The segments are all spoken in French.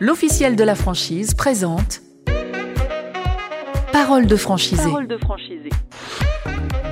l'officiel de la franchise présente Parole de franchisé. Parole de franchisé.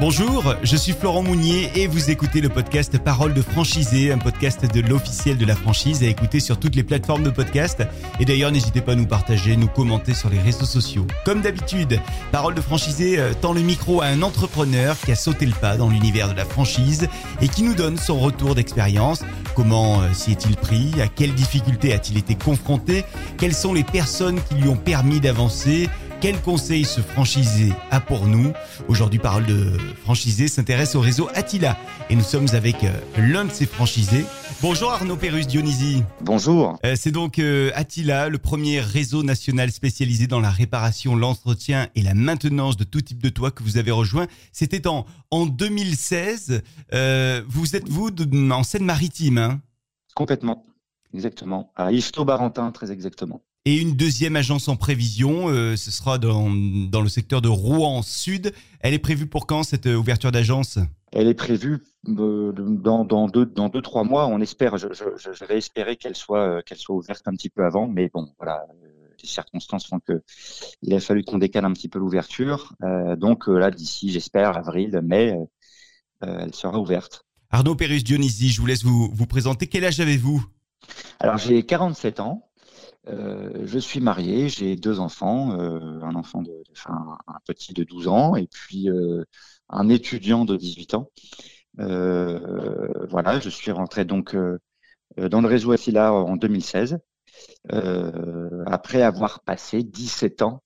Bonjour, je suis Florent Mounier et vous écoutez le podcast Parole de franchisé, un podcast de l'officiel de la franchise à écouter sur toutes les plateformes de podcast. Et d'ailleurs, n'hésitez pas à nous partager, nous commenter sur les réseaux sociaux. Comme d'habitude, Parole de franchisé euh, tend le micro à un entrepreneur qui a sauté le pas dans l'univers de la franchise et qui nous donne son retour d'expérience. Comment euh, s'y est-il pris? À quelles difficultés a-t-il été confronté? Quelles sont les personnes qui lui ont permis d'avancer? Quel conseil ce franchisé a pour nous Aujourd'hui, Parole de franchisé s'intéresse au réseau Attila et nous sommes avec euh, l'un de ces franchisés. Bonjour Arnaud Pérus Dionysi. Bonjour. Euh, c'est donc euh, Attila, le premier réseau national spécialisé dans la réparation, l'entretien et la maintenance de tout type de toit que vous avez rejoint. C'était en, en 2016. vous êtes vous en Seine-Maritime hein? Complètement, exactement. À Isto-Barentin, très exactement. Et une deuxième agence en prévision, euh, ce sera dans, dans, le secteur de Rouen Sud. Elle est prévue pour quand cette euh, ouverture d'agence? Elle est prévue euh, dans, dans, deux, dans deux, trois mois. On espère, je, je, je vais espérer qu'elle soit, qu'elle soit ouverte un petit peu avant, mais bon, voilà, les circonstances font que il a fallu qu'on décale un petit peu l'ouverture. Donc là, d'ici, j'espère, avril, mai, elle sera ouverte. Arnaud Pérus Dionysi, je vous laisse vous, vous présenter. Quel âge avez-vous? Alors j'ai 47 ans. Euh, je suis marié, j'ai deux enfants, euh, un enfant de, enfin, un petit de 12 ans et puis euh, un étudiant de 18 ans. voilà, je suis rentré donc dans le réseau Attila en 2016, après avoir passé 17 ans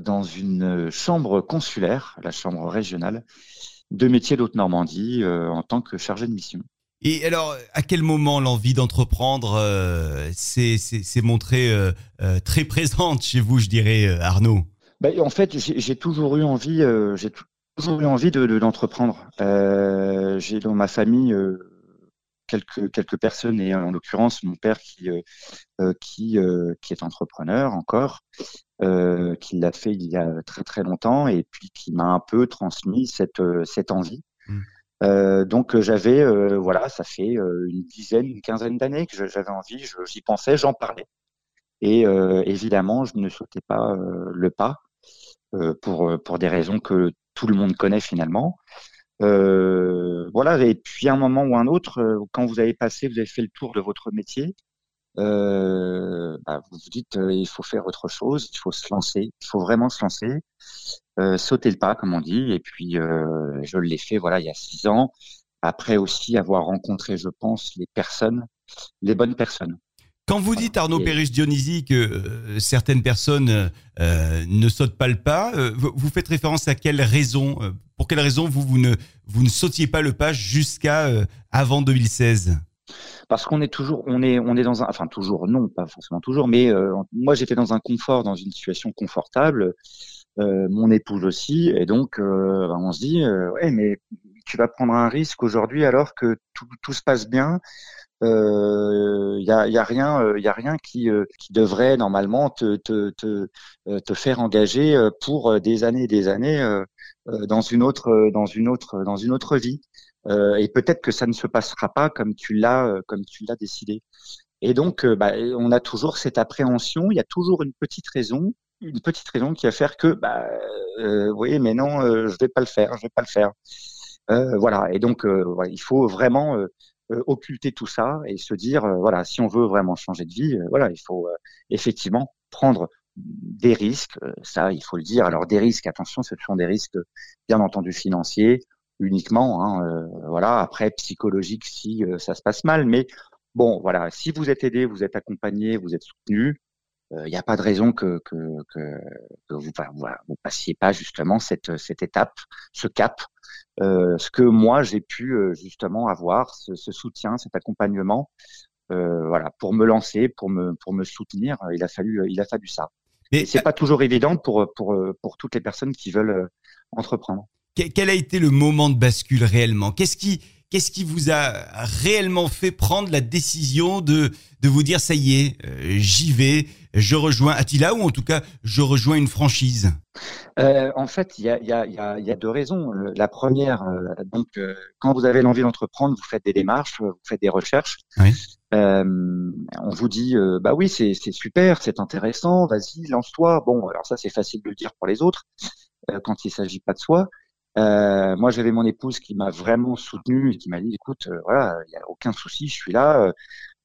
dans une chambre consulaire, la chambre régionale de métier d'Haute-Normandie, en tant que chargé de mission. Et alors, à quel moment l'envie d'entreprendre euh, s'est montrée euh, euh, très présente chez vous, je dirais, Arnaud? Ben, En fait, j'ai toujours eu envie, j'ai toujours eu envie d'entreprendre. De, j'ai dans ma famille quelques quelques personnes, et en l'occurrence mon père qui qui qui est entrepreneur encore, qui l'a fait il y a très très longtemps, et puis qui m'a un peu transmis cette cette envie. Euh, donc euh, j'avais, euh, voilà, ça fait une dizaine, une quinzaine d'années que j'avais envie, j'y pensais, j'en parlais. Et évidemment, je ne sautais pas le pas pour pour des raisons que tout le monde connaît finalement. voilà. Et puis à un moment ou un autre, quand vous avez passé, vous avez fait le tour de votre métier, euh, bah, vous vous dites euh, il faut faire autre chose, il faut se lancer, il faut vraiment se lancer, euh, sauter le pas comme on dit. Et puis euh, je l'ai fait voilà il y a six ans. Après aussi avoir rencontré, je pense, les personnes, les bonnes personnes. Quand vous dites Arnaud Pérus Dionysi que certaines personnes ne sautent pas le pas, vous faites référence à quelle raison Pour quelle raison vous vous ne vous ne sautiez pas le pas jusqu'à avant 2016 parce qu'on est toujours, on est, on est dans un, enfin toujours, non, pas forcément toujours, mais euh, moi j'étais dans un confort, dans une situation confortable, euh, mon épouse aussi, et donc euh, ben, on se dit, ouais, mais tu vas prendre un risque aujourd'hui alors que tout, se passe bien. Il y a, y, a, rien, il y a rien qui, devrait normalement te faire engager pour des années et des années dans une autre, dans une autre, dans une autre vie. Euh, et peut-être que ça ne se passera pas comme tu l'as euh, comme tu l'as décidé. Et donc, euh, bah, on a toujours cette appréhension. Il y a toujours une petite raison, une petite raison qui va faire que, bah, euh, oui, mais non, je vais pas le faire, je vais pas le faire. voilà. Et donc, voilà, il faut vraiment occulter tout ça et se dire, voilà, si on veut vraiment changer de vie, voilà, il faut effectivement prendre des risques. ça, il faut le dire. Alors, des risques, attention, ce sont des risques, bien entendu, financiers, uniquement. Hein, euh, voilà. Après, psychologique si euh, ça se passe mal, mais bon, voilà. Si vous êtes aidé, vous êtes accompagné, vous êtes soutenu, il euh, n'y a pas de raison que, que, que, que vous, voilà, vous passiez pas justement cette, cette étape, ce cap. Euh, ce que moi j'ai pu justement avoir, ce, ce, soutien, cet accompagnement, euh, voilà, pour me lancer, pour me pour me soutenir, il a fallu il a fallu ça. Mais c'est pas toujours évident pour pour pour toutes les personnes qui veulent entreprendre quel a été le moment de bascule réellement? Qu'est-ce qui, qu'est-ce qui vous a réellement fait prendre la décision de, de vous dire ça y est, euh, j'y vais, je rejoins Attila ou en tout cas je rejoins une franchise? Euh, En fait, il y a, y, a, y a, deux raisons. La première, euh, donc quand vous avez l'envie d'entreprendre, vous faites des démarches, vous faites des recherches. Oui. on vous dit, bah oui, c'est super, c'est intéressant, vas-y, lance-toi. Bon, alors ça, c'est facile de le dire pour les autres quand il s'agit pas de soi. Euh, moi, j'avais mon épouse qui m'a vraiment soutenu et qui m'a dit, écoute, voilà, il n'y a aucun souci, je suis là.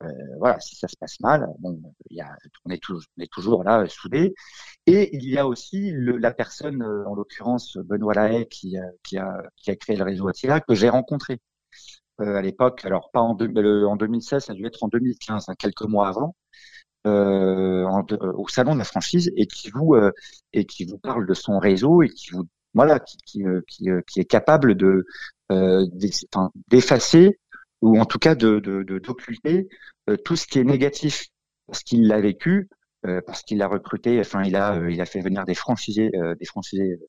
Euh, voilà, si ça se passe mal, bon, y a, on, est toujours, là euh, soudés. Et il y a aussi le, la personne, euh, en l'occurrence Benoît Lahaye, qui, qui, a, qui a créé le réseau Attila, que j'ai rencontré euh, à l'époque. Alors pas en, en 2016, ça a dû être en 2015, hein, quelques mois avant. Euh, au salon de la franchise et qui vous et qui vous parle de son réseau et qui vous voilà qui qui, qui, qui est capable de d'effacer ou en tout cas de d'occulter euh, tout ce qui est négatif parce qu'il l'a vécu, euh, parce qu'il a recruté, enfin il a euh, il a fait venir des franchisés des franchisés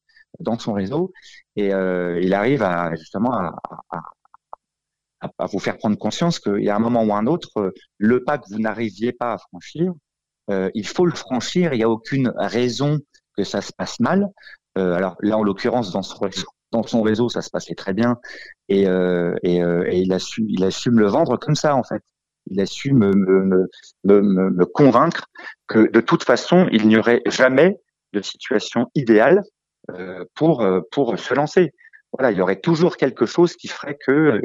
dans son réseau et il arrive à justement à, vous faire prendre conscience qu'il y a un moment ou un autre, le pas que vous n'arriviez pas à franchir, il faut le franchir. Il n'y a aucune raison que ça se passe mal. Alors là, en l'occurrence, dans son réseau, ça se passait très bien, et, euh, euh, il, a su, il a su me le vendre comme ça en fait. Il a su me, convaincre que de toute façon, il n'y aurait jamais de situation idéale euh, pour pour se lancer. Voilà, il y aurait toujours quelque chose qui ferait que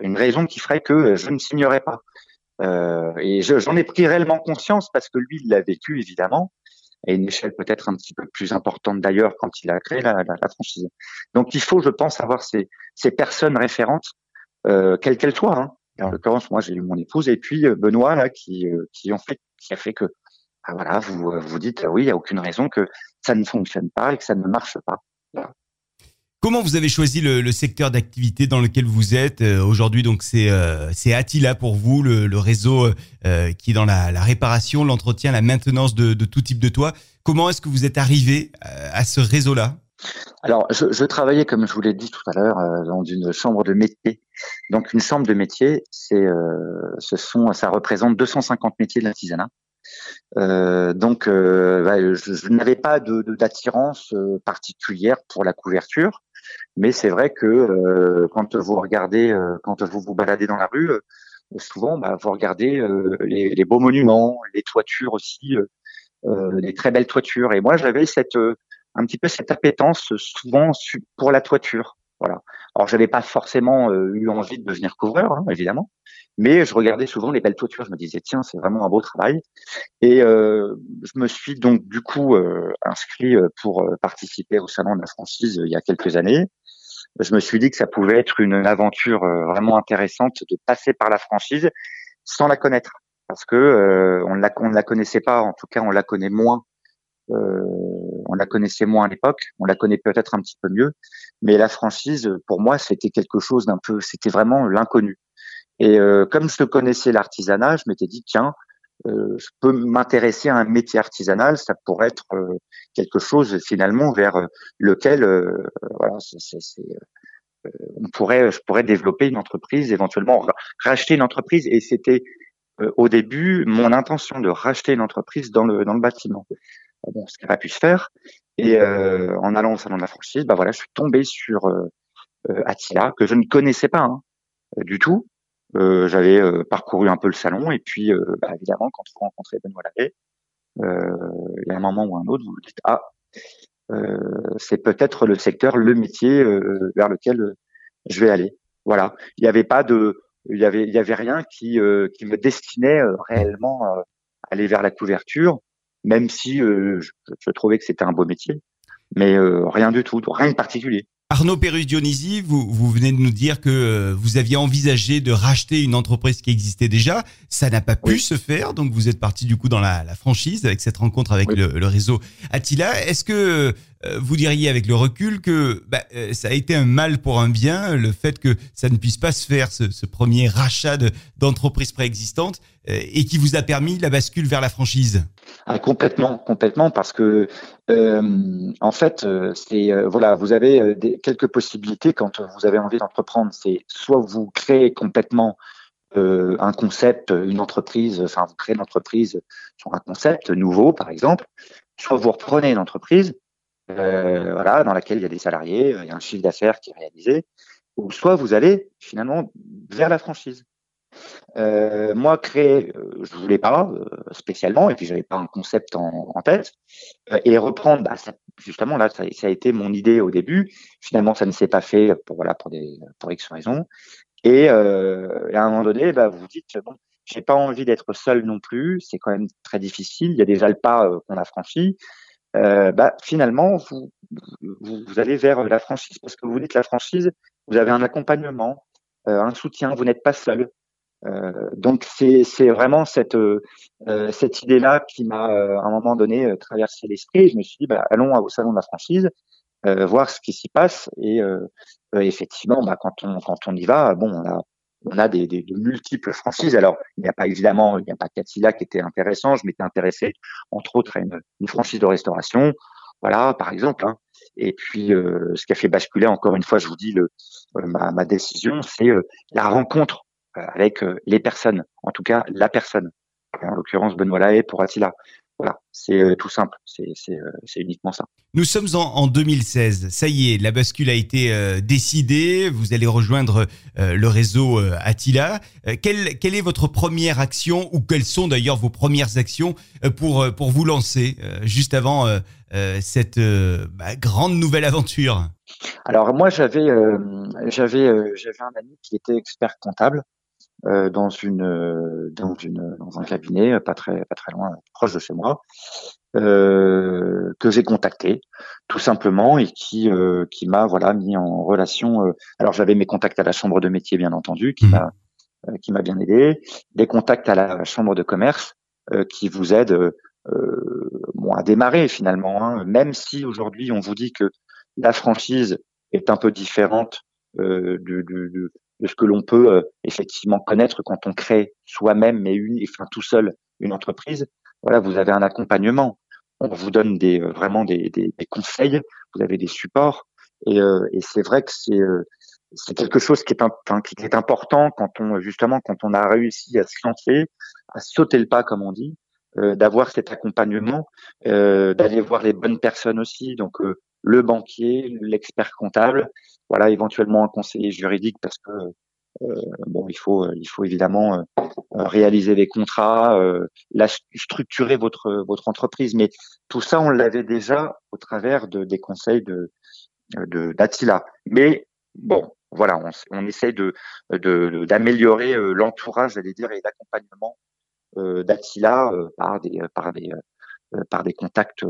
une raison qui ferait que je ne signerais pas. Euh, et j'en ai pris réellement conscience parce que lui, il l'a vécu évidemment à une échelle peut-être un petit peu plus importante d'ailleurs quand il a créé la, la, la, franchise. Donc il faut, je pense, avoir ces, ces personnes référentes, euh, quelles qu'elles soient. Hein. En l'occurrence, moi j'ai eu mon épouse et puis euh, Benoît là qui euh, qui ont fait qui a fait que ah, voilà vous euh, vous dites oui il y a aucune raison que ça ne fonctionne pas et que ça ne marche pas. Comment vous avez choisi le, secteur d'activité dans lequel vous êtes euh, aujourd'hui Donc c'est euh, c'est Attila pour vous, le, réseau euh, qui est dans la, réparation, l'entretien, la maintenance de, tout type de toit. Comment est-ce que vous êtes arrivé à ce réseau-là? Alors, je, travaillais, comme je vous l'ai dit tout à l'heure, dans une chambre de métier. Donc, une chambre de métier, c'est, ce sont, ça représente 250 métiers de l'artisanat. Donc, bah, je, n'avais pas d'attirance particulière pour la couverture. Mais c'est vrai que euh, quand vous regardez, euh, quand vous vous baladez dans la rue, euh, souvent, bah, vous regardez les, les, beaux monuments, les toitures aussi, les très belles toitures. Et moi, j'avais cette un petit peu cette appétence souvent pour la toiture. Voilà. Alors, j'avais pas forcément eu envie de devenir couvreur, hein, évidemment, mais je regardais souvent les belles toitures. Je me disais, tiens, c'est vraiment un beau travail. Et euh, je me suis donc du coup euh, inscrit pour participer au salon de la franchise il y a quelques années. Je me suis dit que ça pouvait être une aventure vraiment intéressante de passer par la franchise sans la connaître, parce que euh, on, on ne la connaissait pas. En tout cas, on la connaît moins euh, la connaissait moins à l'époque, on la connaît peut-être un petit peu mieux, mais la franchise, pour moi, c'était quelque chose d'un peu, c'était vraiment l'inconnu. Et euh, comme je connaissais l'artisanat, je m'étais dit tiens, euh, je peux m'intéresser à un métier artisanal, ça pourrait être euh, quelque chose finalement vers euh, lequel, voilà, c est, c on pourrait, je pourrais développer une entreprise, éventuellement racheter une entreprise. Et c'était au début mon intention de racheter une entreprise dans le dans le bâtiment bon, ce n'a pas pu se faire. Et euh, en allant au salon de la franchise, bah voilà, je suis tombé sur euh, euh Attila que je ne connaissais pas hein, du tout. Euh, J'avais euh, parcouru un peu le salon et puis euh, bah, évidemment quand vous rencontrez Benoît Lavé, il y a un moment ou un autre, vous vous dites ah c'est peut-être le secteur, le métier vers lequel je vais aller. Voilà, il n'y avait pas de, il y avait, il y avait rien qui qui me destinait réellement à aller vers la couverture même si euh, je, je, trouvais que c'était un beau métier, mais euh, rien du tout, rien de particulier. Arnaud Perus Dionisi, vous, vous venez de nous dire que euh, vous aviez envisagé de racheter une entreprise qui existait déjà. Ça n'a pas pu se faire, donc vous êtes parti du coup dans la, la franchise avec cette rencontre avec oui. le, le, réseau Attila. Est-ce que vous diriez avec le recul que bah, euh, ça a été un mal pour un bien, le fait que ça ne puisse pas se faire, ce, premier rachat d'entreprises préexistantes, et qui vous a permis la bascule vers la franchise ah, Complètement, complètement, parce que euh, en fait, euh, c'est euh, voilà, vous avez euh, quelques possibilités quand vous avez envie d'entreprendre. C'est soit vous créez complètement euh, un concept, une entreprise, enfin vous créez une entreprise sur un concept nouveau, par exemple, soit vous reprenez une entreprise, voilà, dans laquelle il y a des salariés, il y a un chiffre d'affaires qui est réalisé, ou soit vous allez finalement vers la franchise. moi, créer, je voulais pas spécialement, et puis j'avais pas un concept en, tête. et reprendre, bah, justement, là, ça, a été mon idée au début. Finalement, ça ne s'est pas fait pour voilà pour des pour X raisons. Et, à un moment donné, bah, vous vous dites bon, j'ai pas envie d'être seul non plus. C'est quand même très difficile. Il y a déjà le pas qu'on a franchi. Euh, bah, finalement, vous, vous, allez vers la franchise parce que vous dites la franchise, vous avez un accompagnement, euh, un soutien, vous n'êtes pas seul. Euh, donc c'est vraiment cette euh, cette idée-là qui m'a à un moment donné traversé l'esprit. Je me suis dit bah, allons au salon de la franchise, voir ce qui s'y passe et effectivement bah, quand on quand on y va, bon on a on a des, des, de multiples franchises. Alors, il n'y a pas évidemment, il n'y a pas Catilla qui était intéressant. Je m'étais intéressé, entre autres, à une, franchise de restauration. Voilà, par exemple. Hein. Et puis, euh, ce qui a fait basculer, encore une fois, je vous dis, euh, ma, ma, décision, c'est euh, la rencontre avec les personnes, en tout cas la personne. En l'occurrence, Benoît Lahaye pour Attila. Voilà, c'est euh, tout simple, c'est euh, uniquement ça. Nous sommes en, en, 2016, ça y est, la bascule a été euh, décidée, vous allez rejoindre le réseau Attila. Quelle, quelle, est votre première action ou quelles sont d'ailleurs vos premières actions pour, pour vous lancer juste avant cette bah, grande nouvelle aventure? Alors moi j'avais j'avais j'avais un ami qui était expert comptable euh, dans une euh, dans une dans un cabinet euh, pas très pas très loin proche de chez moi euh, que j'ai contacté tout simplement et qui qui m'a voilà mis en relation alors j'avais mes contacts à la chambre de métier bien entendu qui mmh. m'a qui m'a bien aidé des contacts à la chambre de commerce qui vous aident bon à démarrer finalement hein, même si aujourd'hui on vous dit que la franchise est un peu différente euh, de, de, de ce que l'on peut euh, effectivement connaître quand on crée soi-même, mais une, enfin tout seul, une entreprise. Voilà, vous avez un accompagnement. On vous donne des, euh, vraiment des, des, des conseils. Vous avez des supports. Et, euh, et c'est vrai que c'est c'est quelque chose qui est, un, qui est important quand on justement quand on a réussi à se lancer, à sauter le pas comme on dit, d'avoir cet accompagnement, d'aller voir les bonnes personnes aussi. Donc le banquier, l'expert comptable, voilà, éventuellement un conseiller juridique parce que euh, bon, il faut, il faut évidemment euh, réaliser les contrats, euh, la, structurer votre votre entreprise. Mais tout ça, on l'avait déjà au travers de, des conseils de d'Attila. Mais bon, voilà, on, on essaie de d'améliorer l'entourage, j'allais dire, et l'accompagnement d'Attila par des par des par des contacts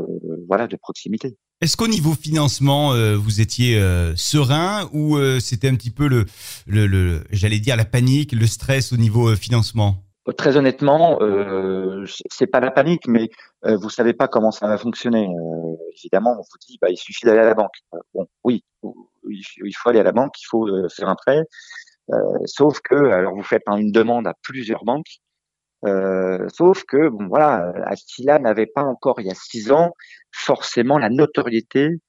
voilà de proximité. Est-ce qu'au niveau financement, euh, vous étiez euh, serein ou euh, c'était un petit peu le, le, j'allais dire la panique, le stress au niveau financement? Très honnêtement, c'est pas la panique, mais vous savez pas comment ça va fonctionner. évidemment, on vous dit, bah, il suffit d'aller à la banque. bon, oui, il faut aller à la banque, il faut faire un prêt. sauf que, alors vous faites une demande à plusieurs banques euh, sauf que bon voilà, Astila n'avait pas encore il y a six ans forcément la notoriété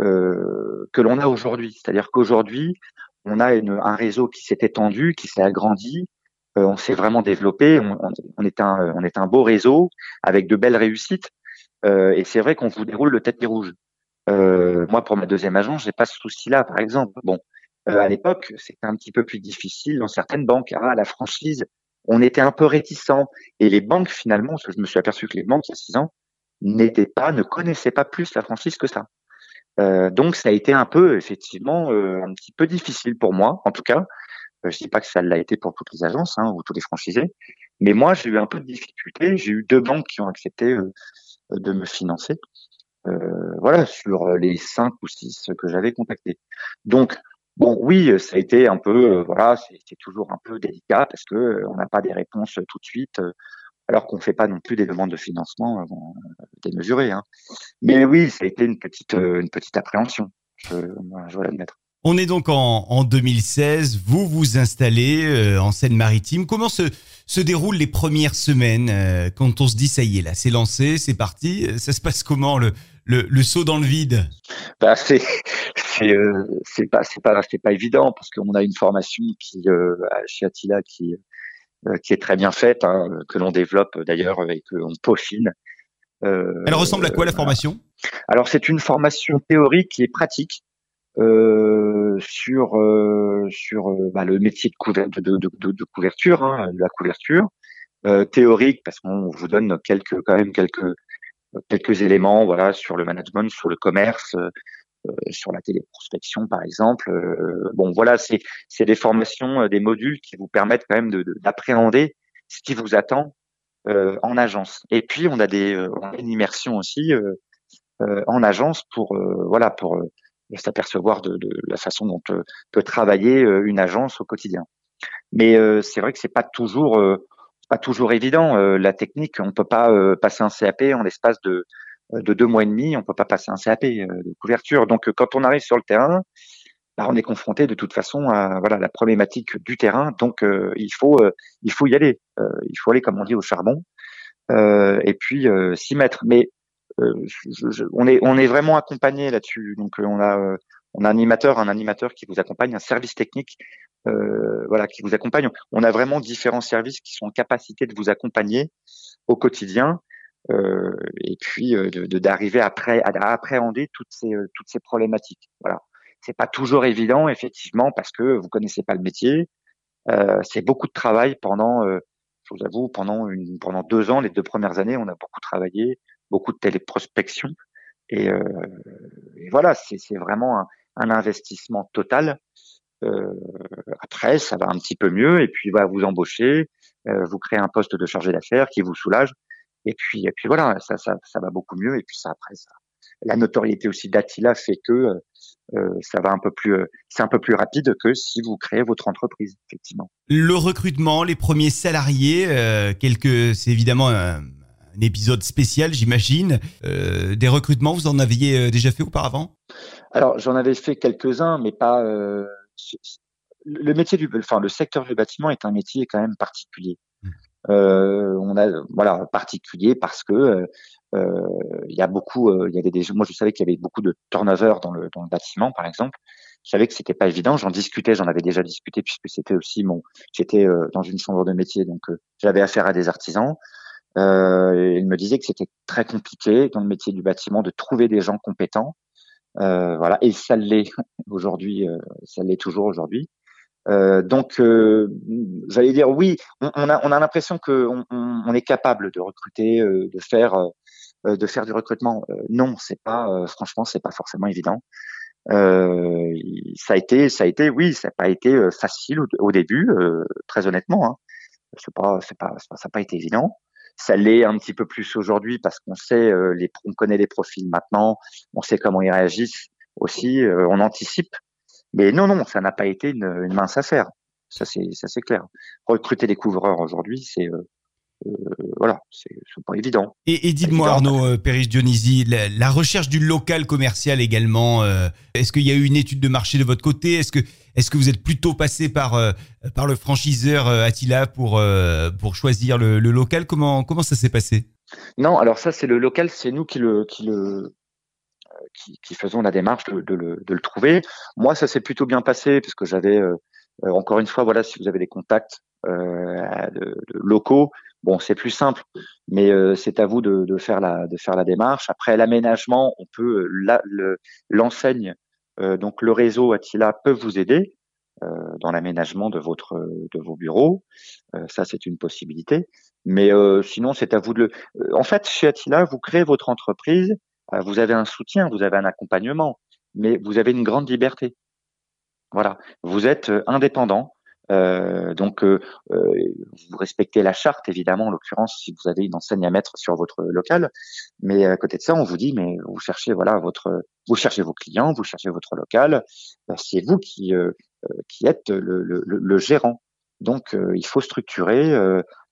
euh, que l'on a aujourd'hui. C'est-à-dire qu'aujourd'hui, on a une, un réseau qui s'est étendu, qui s'est agrandi, euh, on s'est vraiment développé, on, on, est un on est un beau réseau avec de belles réussites. Euh, et c'est vrai qu'on vous déroule le tapis rouge. Euh, moi, pour ma deuxième agence, j'ai pas ce souci-là, par exemple. Bon, à l'époque, c'était un petit peu plus difficile dans certaines banques. Ah, la franchise, on était un peu réticents. Et les banques, finalement, je me suis aperçu que les banques, il y a six ans, n'étaient pas, ne connaissaient pas plus la franchise que ça. Euh, donc, ça a été un peu, effectivement, euh, un petit peu difficile pour moi, en tout cas. Euh, je dis pas que ça l'a été pour toutes les agences hein, ou tous les franchisés, mais moi, j'ai eu un peu de difficulté. J'ai eu deux banques qui ont accepté de me financer. voilà, sur les cinq ou six que j'avais contactés. Donc, Bon, oui, ça a été un peu, euh, voilà, c'est toujours un peu délicat parce que euh, on n'a pas des réponses tout de suite, euh, alors qu'on ne fait pas non plus des demandes de financement démesurées. Hein. Mais oui, ça a été une petite, une petite appréhension, je, dois l'admettre. On est donc en, en, 2016, vous vous installez en Seine-Maritime. Comment se, se déroulent les premières semaines quand on se dit ça y est là, c'est lancé, c'est parti Ça se passe comment le, le, le saut dans le vide bah, c'est c'est euh, c'est pas c'est pas c'est pas évident parce qu'on a une formation qui euh, chez Attila qui euh, qui est très bien faite, hein, que l'on développe d'ailleurs et que on peaufine. Elle ressemble à quoi la formation? Alors c'est une formation théorique et pratique. sur sur bah, le métier de, de, de, de couverture, hein, de la couverture théorique, parce qu'on vous donne quelques quand même quelques quelques éléments, voilà, sur le management, sur le commerce, euh, sur la téléprospection par exemple. Euh, bon, voilà, c'est c'est des formations, euh, des modules qui vous permettent quand même d'appréhender ce qui vous attend en agence. Et puis on a des on a une immersion aussi en agence pour voilà pour s'apercevoir de, de, la façon dont peut travailler une agence au quotidien. Mais c'est vrai que c'est pas toujours pas toujours évident. la technique, on peut pas passer un CAP en l'espace de euh, de deux mois et demi, on peut pas passer un CAP euh, de couverture. Donc, euh, quand on arrive sur le terrain, bah, on est confronté de toute façon à voilà la problématique du terrain. Donc, il faut il faut y aller. il faut aller, comme on dit, au charbon et puis s'y mettre. Mais on est on est vraiment accompagné là-dessus. Donc, on a on a un animateur, un animateur qui vous accompagne, un service technique, voilà, qui vous accompagne. On a vraiment différents services qui sont en capacité de vous accompagner au quotidien euh, et puis euh, d'arriver après à, appréhender toutes ces euh, toutes ces problématiques. Voilà, c'est pas toujours évident effectivement parce que vous connaissez pas le métier. c'est beaucoup de travail pendant, je vous avoue, pendant une pendant deux ans, les deux premières années, on a beaucoup travaillé, beaucoup de téléprospection. Et, euh, et voilà, c'est vraiment un, un, investissement total. Euh, après, ça va un petit peu mieux, et puis va vous embaucher, euh, vous créez un poste de chargé d'affaires qui vous soulage, et puis, et puis voilà, ça, ça, ça va beaucoup mieux. Et puis ça, après, ça, la notoriété aussi d'Attila fait que euh, ça va un peu plus, c'est un peu plus rapide que si vous créez votre entreprise, effectivement. Le recrutement, les premiers salariés, quelques, c'est évidemment un, épisode spécial, j'imagine. Euh, des recrutements, vous en aviez déjà fait auparavant? Alors, j'en avais fait quelques-uns, mais pas. le métier du, enfin, le secteur du bâtiment est un métier quand même particulier. Mmh. Euh, on a voilà particulier parce que euh, euh, il y a beaucoup, il y avait des, moi je savais qu'il y avait beaucoup de turnover dans le dans le bâtiment par exemple. Je savais que c'était pas évident. J'en discutais, j'en avais déjà discuté puisque c'était aussi mon, j'étais dans une chambre de métier donc j'avais affaire à des artisans. Euh, il me disait que c'était très compliqué dans le métier du bâtiment de trouver des gens compétents. Euh, voilà, et ça l'est aujourd'hui, ça l'est toujours aujourd'hui. Euh, donc, euh, j'allais dire oui, on, a, on a l'impression qu'on on, on, est capable de recruter, euh, de faire, euh, de faire du recrutement. non, c'est pas, franchement, c'est pas forcément évident. ça a été, ça a été, oui, ça n'a pas été facile au, au début, très honnêtement. Hein. C'est pas, c'est pas, ça n'a pas été évident. Ça l'est un petit peu plus aujourd'hui parce qu'on sait, les, on connaît les profils maintenant, on sait comment ils réagissent aussi, on anticipe. Mais non, non, ça n'a pas été une, une mince affaire. Ça, c'est, ça, c'est clair. Recruter des couvreurs aujourd'hui, c'est, euh, euh, voilà, c'est, pas évident. Et, et dites-moi, Arnaud euh, Dionisi, la, la, recherche du local commercial également, euh, est-ce qu'il y a eu une étude de marché de votre côté? Est-ce que, est-ce que vous êtes plutôt passé par, euh, par le franchiseur Attila pour, pour choisir le, le, local? Comment, comment ça s'est passé? Non, alors ça, c'est le local, c'est nous qui le, qui le, qui, qui, faisons la démarche de, de, le, de, le, trouver. Moi, ça s'est plutôt bien passé parce que j'avais, euh, euh, encore une fois, voilà, si vous avez des contacts euh, de, locaux, bon, c'est plus simple, mais euh, c'est à vous de, faire la, démarche. Après l'aménagement, on peut l'enseigne, le, donc le réseau Attila peut vous aider. dans l'aménagement de votre de vos bureaux, ça c'est une possibilité. Mais sinon c'est à vous de le. En fait, chez Attila, vous créez votre entreprise euh, vous avez un soutien, vous avez un accompagnement, mais vous avez une grande liberté. Voilà, vous êtes euh, indépendant. Euh, donc, euh, vous respectez la charte, évidemment, en l'occurrence, si vous avez une enseigne à mettre sur votre local. Mais à côté de ça, on vous dit, mais vous cherchez, voilà, votre, vous cherchez vos clients, vous cherchez votre local. C'est vous qui, qui êtes le, le, le gérant. Donc, il faut structurer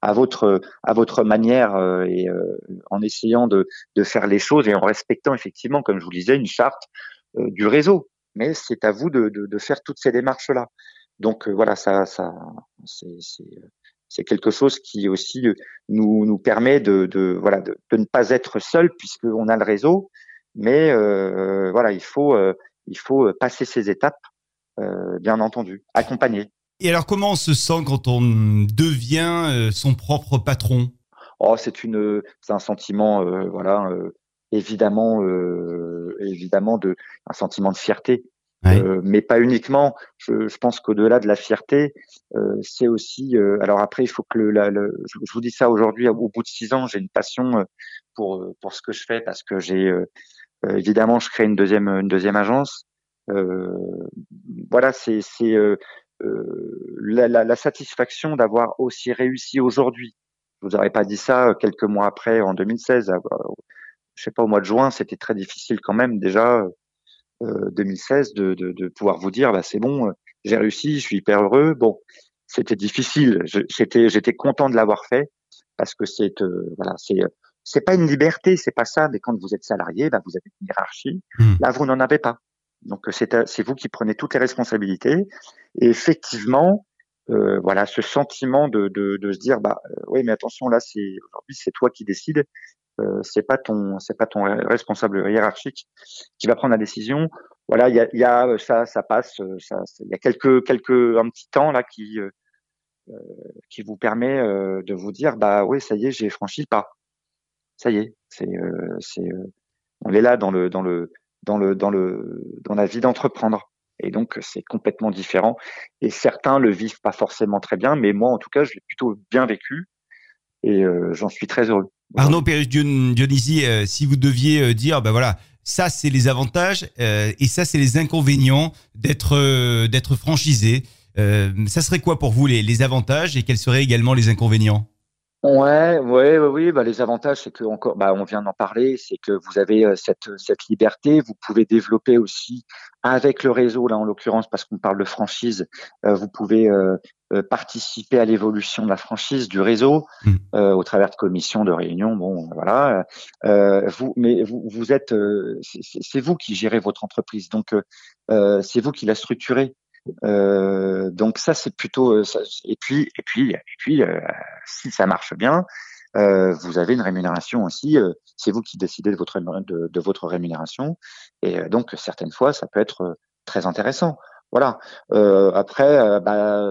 à votre à votre manière euh, et euh, en essayant de, de faire les choses et en respectant effectivement, comme je vous disais, une charte euh, du réseau. Mais c'est à vous de, de, de, faire toutes ces démarches là. Donc voilà, ça, ça c'est quelque chose qui aussi nous nous permet de, de voilà de, de, ne pas être seul puisqu'on a le réseau. Mais euh, voilà, il faut il faut passer ces étapes, euh, bien entendu, accompagner. Et alors, comment on se sent quand on devient euh, son propre patron? Oh, c'est une, c'est un sentiment, euh, voilà, euh, évidemment, évidemment de, un sentiment de fierté. Euh, mais pas uniquement. Je, je pense qu'au-delà de la fierté, euh, c'est aussi. Euh, alors après, il faut que le, la, le je, vous dis ça aujourd'hui, au bout de six ans, j'ai une passion pour pour ce que je fais parce que j'ai évidemment, je crée une deuxième une deuxième agence. voilà, c'est c'est la, la, la, satisfaction d'avoir aussi réussi aujourd'hui. Je vous aurais pas dit ça quelques mois après, en 2016. Je sais pas, au mois de juin, c'était très difficile quand même déjà 2016 euh, de, de, de, pouvoir vous dire bah c'est bon, euh, j'ai réussi, je suis hyper heureux. Bon, c'était difficile, j'étais j'étais content de l'avoir fait parce que c'est euh, voilà c'est c'est pas une liberté, c'est pas ça. Mais quand vous êtes salarié, bah, vous avez une hiérarchie. Mmh. Là, vous n'en avez pas. Donc c'est c'est vous qui prenez toutes les responsabilités. Et effectivement, euh, voilà, ce sentiment de, de, de se dire bah oui, mais attention là, c'est aujourd'hui c'est toi qui décides euh, c'est pas ton c'est pas ton responsable hiérarchique qui va prendre la décision. Voilà, il y a, y a, ça ça passe, euh, ça il y a quelques quelques un petit temps là qui euh, qui vous permet de vous dire bah oui ça y est j'ai franchi le pas. Ça y est, c'est c'est on est là dans le dans le dans le dans le dans la vie d'entreprendre. Et donc c'est complètement différent. Et certains le vivent pas forcément très bien, mais moi en tout cas je l'ai plutôt bien vécu et j'en suis très heureux. Arnaud Pérus Dionisi, euh, si vous deviez euh, dire, ben voilà, ça c'est les avantages euh, et ça c'est les inconvénients d'être d'être franchisé. ça serait quoi pour vous les, les avantages et quels seraient également les inconvénients? Ouais, ouais, oui, bah, les avantages, c'est que encore, bah, on vient d'en parler, c'est que vous avez euh, cette cette liberté, vous pouvez développer aussi avec le réseau, là en l'occurrence, parce qu'on parle de franchise, euh, vous pouvez euh, participer à l'évolution de la franchise du réseau mmh. au travers de commissions, de réunions, bon, voilà. vous, mais vous, vous êtes, c'est vous qui gérez votre entreprise, donc c'est vous qui la structurez. Euh, donc ça c'est plutôt euh, et puis et puis et puis euh, si ça marche bien, vous avez une rémunération aussi. c'est vous qui décidez de votre de, de, votre rémunération et donc certaines fois ça peut être très intéressant. Voilà. après, bah,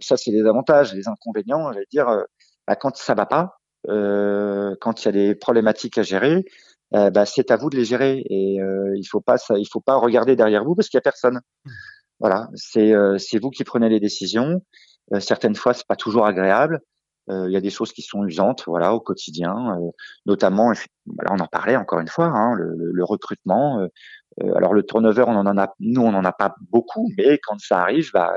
ça c'est les avantages, les inconvénients. Je vais dire, bah, quand ça va pas, quand il y a des problématiques à gérer, bah, c'est à vous de les gérer et il faut pas ça, il faut pas regarder derrière vous parce qu'il y a personne. Mmh. Voilà, c'est euh, c'est vous qui prenez les décisions. Euh, certaines fois, c'est pas toujours agréable. Euh, il y a des choses qui sont usantes, voilà, au quotidien, notamment, voilà, on en parlait encore une fois, hein, le, le, recrutement. Alors le turnover, on en a, nous, on en a pas beaucoup, mais quand ça arrive, bah,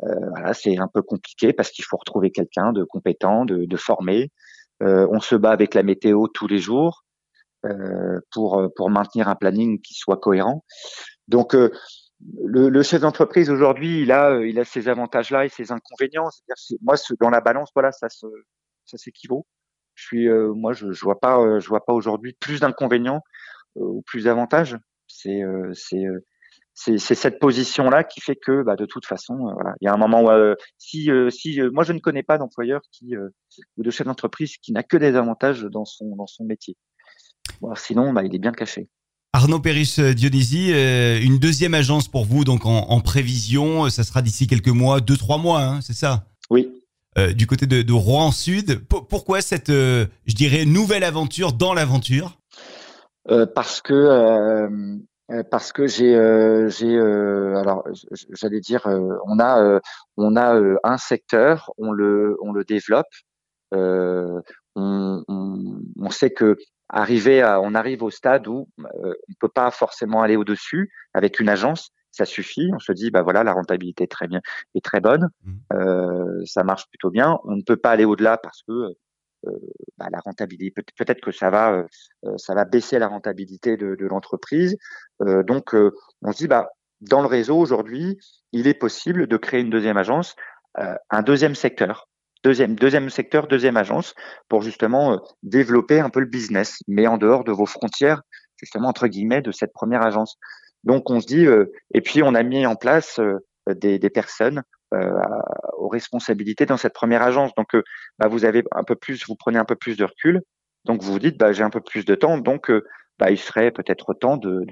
voilà, c'est un peu compliqué parce qu'il faut retrouver quelqu'un de compétent, de, de formé. on se bat avec la météo tous les jours pour maintenir un planning qui soit cohérent. Donc le, chef d'entreprise aujourd'hui, il a, euh, il a ses avantages-là et ses inconvénients. C'est-à-dire, moi, dans la balance, voilà, ça se, ça s'équivaut. Je suis, euh, moi, je, euh, je vois pas aujourd'hui plus d'inconvénients ou plus d'avantages. C'est, c'est, c'est, cette position-là qui fait que, bah, de toute façon, voilà, il y a un moment où, si, si, moi, je ne connais pas d'employeur qui ou de chef d'entreprise qui n'a que des avantages dans son, dans son métier. Bon, sinon, bah, il est bien caché. Arnaud Péris euh, Dionysi, euh, une deuxième agence pour vous, donc en, prévision, ça sera d'ici quelques mois, deux, trois mois, hein, c'est ça? Oui. Euh, du côté de, Rouen Sud. pourquoi cette, je dirais, nouvelle aventure dans l'aventure? Parce que parce que j'ai j'ai alors j'allais dire on a on a un secteur, on le on le développe. on, on, sait que arriver à, on arrive au stade où euh, on peut pas forcément aller au-dessus avec une agence. Ça suffit. On se dit, bah voilà, la rentabilité est très bien, est très bonne. Mmh. Euh, ça marche plutôt bien. On ne peut pas aller au-delà parce que euh, bah, la rentabilité, peut-être que ça va, euh, ça va baisser la rentabilité de, de l'entreprise. Euh, donc, on se dit, bah dans le réseau aujourd'hui, il est possible de créer une deuxième agence, un deuxième secteur deuxième, deuxième secteur, deuxième agence, pour justement euh, développer un peu le business, mais en dehors de vos frontières, justement entre guillemets, de cette première agence. Donc on se dit, euh, et puis on a mis en place euh, des, des, personnes aux responsabilités dans cette première agence. Donc bah, vous avez un peu plus, vous prenez un peu plus de recul. Donc vous vous dites, bah, j'ai un peu plus de temps, donc bah, il serait peut-être temps de,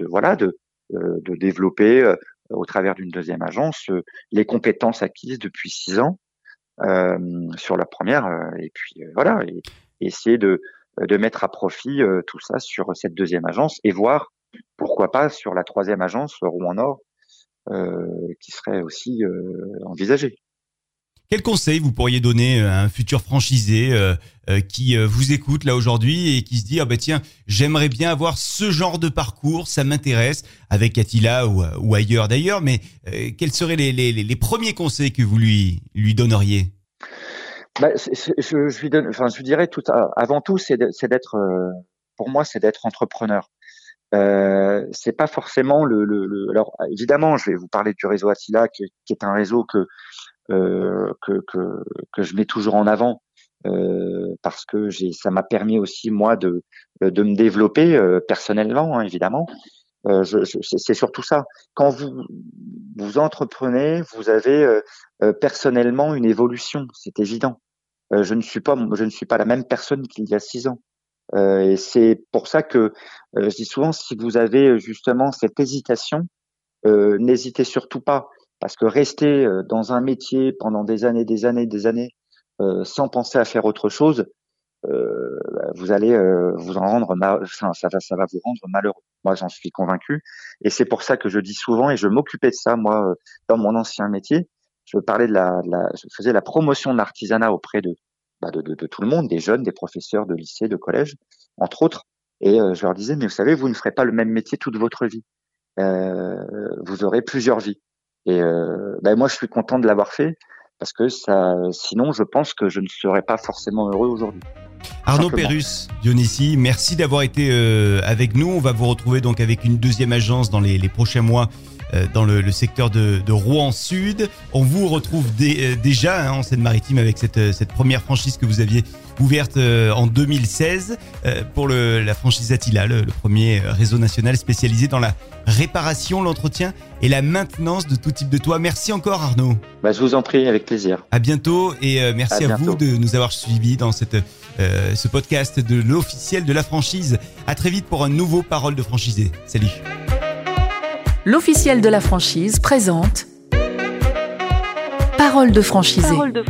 développer au travers d'une deuxième agence les compétences acquises depuis six ans euh, sur la première, euh, et puis euh, voilà, essayer de, de mettre à profit tout ça sur cette deuxième agence et voir pourquoi pas sur la troisième agence Rouen Nord, qui serait aussi envisagée. Quel conseil vous pourriez donner à un futur franchisé euh, euh, qui euh, vous écoute là aujourd'hui et qui se dit ah bah tiens j'aimerais bien avoir ce genre de parcours ça m'intéresse avec Attila ou, ou ailleurs d'ailleurs mais quels seraient les, les, les, premiers conseils que vous lui lui donneriez? Bah, je, je, lui donne enfin je lui dirais tout avant tout c'est d'être pour moi c'est d'être entrepreneur euh, c'est pas forcément le, le, le, alors évidemment je vais vous parler du réseau Attila qui, est un réseau que euh, que, que, que, je mets toujours en avant euh, parce que j'ai, ça m'a permis aussi moi de, de me développer euh, personnellement, hein, évidemment. Euh, je, je, c'est surtout ça. Quand vous vous entreprenez, vous avez personnellement une évolution, c'est évident. je ne suis pas, je ne suis pas la même personne qu'il y a six ans. Et c'est pour ça que je dis souvent, si vous avez justement cette hésitation, n'hésitez surtout pas. Parce que rester euh, dans un métier pendant des années, des années, des années, euh, sans penser à faire autre chose, euh, bah, vous allez vous en rendre, enfin, ça va, ça va vous rendre malheureux. Moi, j'en suis convaincu, et c'est pour ça que je dis souvent, et je m'occupais de ça, moi, dans mon ancien métier. Je parlais de la, la je faisais la promotion de l'artisanat auprès de, bah, de, de, de, tout le monde, des jeunes, des professeurs de lycée, de collège, entre autres. Et je leur disais, mais vous savez, vous ne ferez pas le même métier toute votre vie. Euh, vous aurez plusieurs vies. Et euh, ben moi, je suis content de l'avoir fait parce que ça, sinon, je pense que je ne serais pas forcément heureux aujourd'hui. Arnaud Pérus, Dionysie, merci d'avoir été euh, avec nous. On va vous retrouver donc avec une deuxième agence dans les, les prochains mois euh, dans le, le, secteur de, de, Rouen Sud. On vous retrouve dé, déjà hein, en Seine-Maritime avec cette, cette première franchise que vous aviez ouverte en 2016 pour le, la franchise Attila, le, le premier réseau national spécialisé dans la réparation, l'entretien et la maintenance de tout type de toit. Merci encore Arnaud. Bah, je vous en prie, avec plaisir. À bientôt et euh, merci à, vous de nous avoir suivis dans cette, euh, ce podcast de l'officiel de la franchise. À très vite pour un nouveau Parole de franchisé. Salut. L'officiel de la franchise présente Parole de franchisé. Parole de.